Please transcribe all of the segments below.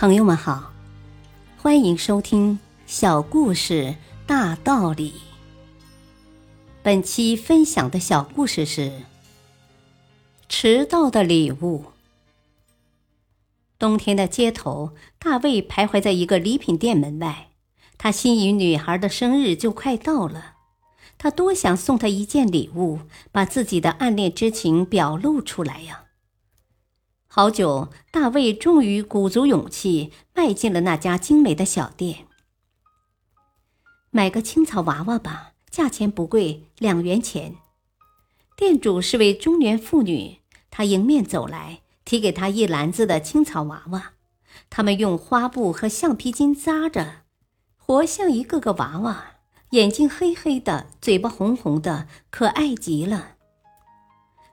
朋友们好，欢迎收听《小故事大道理》。本期分享的小故事是《迟到的礼物》。冬天的街头，大卫徘徊在一个礼品店门外。他心仪女孩的生日就快到了，他多想送她一件礼物，把自己的暗恋之情表露出来呀！好久，大卫终于鼓足勇气迈进了那家精美的小店。买个青草娃娃吧，价钱不贵，两元钱。店主是位中年妇女，她迎面走来，提给他一篮子的青草娃娃，他们用花布和橡皮筋扎着，活像一个个娃娃，眼睛黑黑的，嘴巴红红的，可爱极了。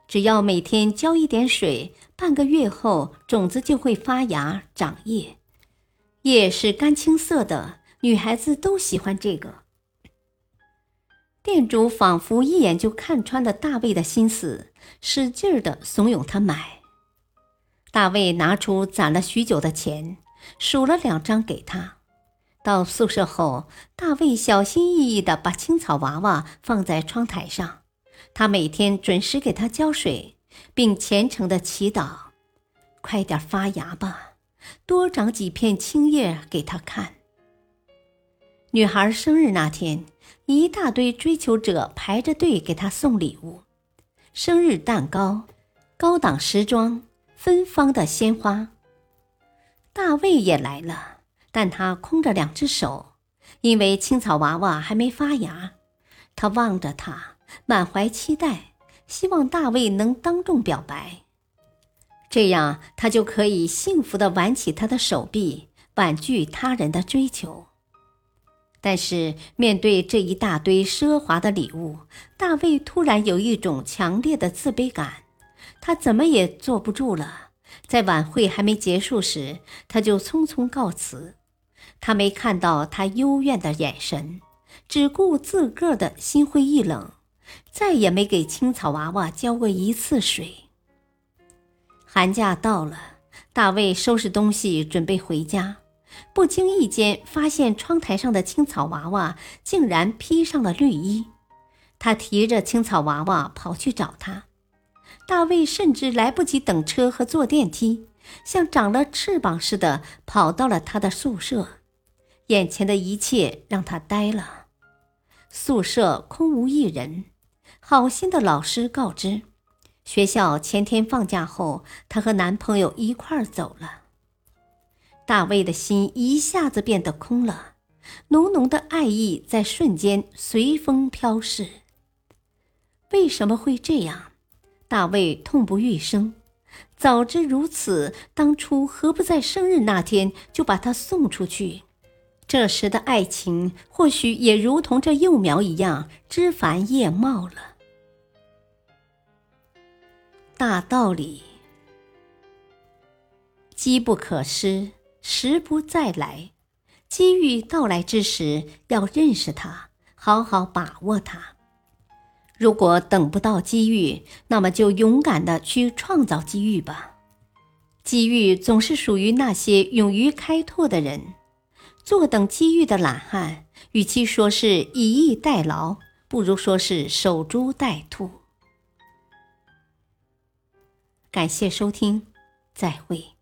只要每天浇一点水，半个月后种子就会发芽长叶，叶是干青色的。女孩子都喜欢这个。店主仿佛一眼就看穿了大卫的心思，使劲儿的怂恿他买。大卫拿出攒了许久的钱，数了两张给他。到宿舍后，大卫小心翼翼的把青草娃娃放在窗台上。他每天准时给它浇水，并虔诚的祈祷：“快点发芽吧，多长几片青叶给他看。”女孩生日那天，一大堆追求者排着队给她送礼物：生日蛋糕、高档时装、芬芳的鲜花。大卫也来了，但他空着两只手，因为青草娃娃还没发芽。他望着他。满怀期待，希望大卫能当众表白，这样他就可以幸福的挽起他的手臂，婉拒他人的追求。但是面对这一大堆奢华的礼物，大卫突然有一种强烈的自卑感，他怎么也坐不住了。在晚会还没结束时，他就匆匆告辞。他没看到他幽怨的眼神，只顾自个儿的心灰意冷。再也没给青草娃娃浇过一次水。寒假到了，大卫收拾东西准备回家，不经意间发现窗台上的青草娃娃竟然披上了绿衣。他提着青草娃娃跑去找他，大卫甚至来不及等车和坐电梯，像长了翅膀似的跑到了他的宿舍。眼前的一切让他呆了，宿舍空无一人。好心的老师告知，学校前天放假后，她和男朋友一块儿走了。大卫的心一下子变得空了，浓浓的爱意在瞬间随风飘逝。为什么会这样？大卫痛不欲生。早知如此，当初何不在生日那天就把他送出去？这时的爱情或许也如同这幼苗一样枝繁叶茂了。大道理，机不可失，时不再来。机遇到来之时，要认识它，好好把握它。如果等不到机遇，那么就勇敢的去创造机遇吧。机遇总是属于那些勇于开拓的人。坐等机遇的懒汉，与其说是以逸待劳，不如说是守株待兔。感谢收听，再会。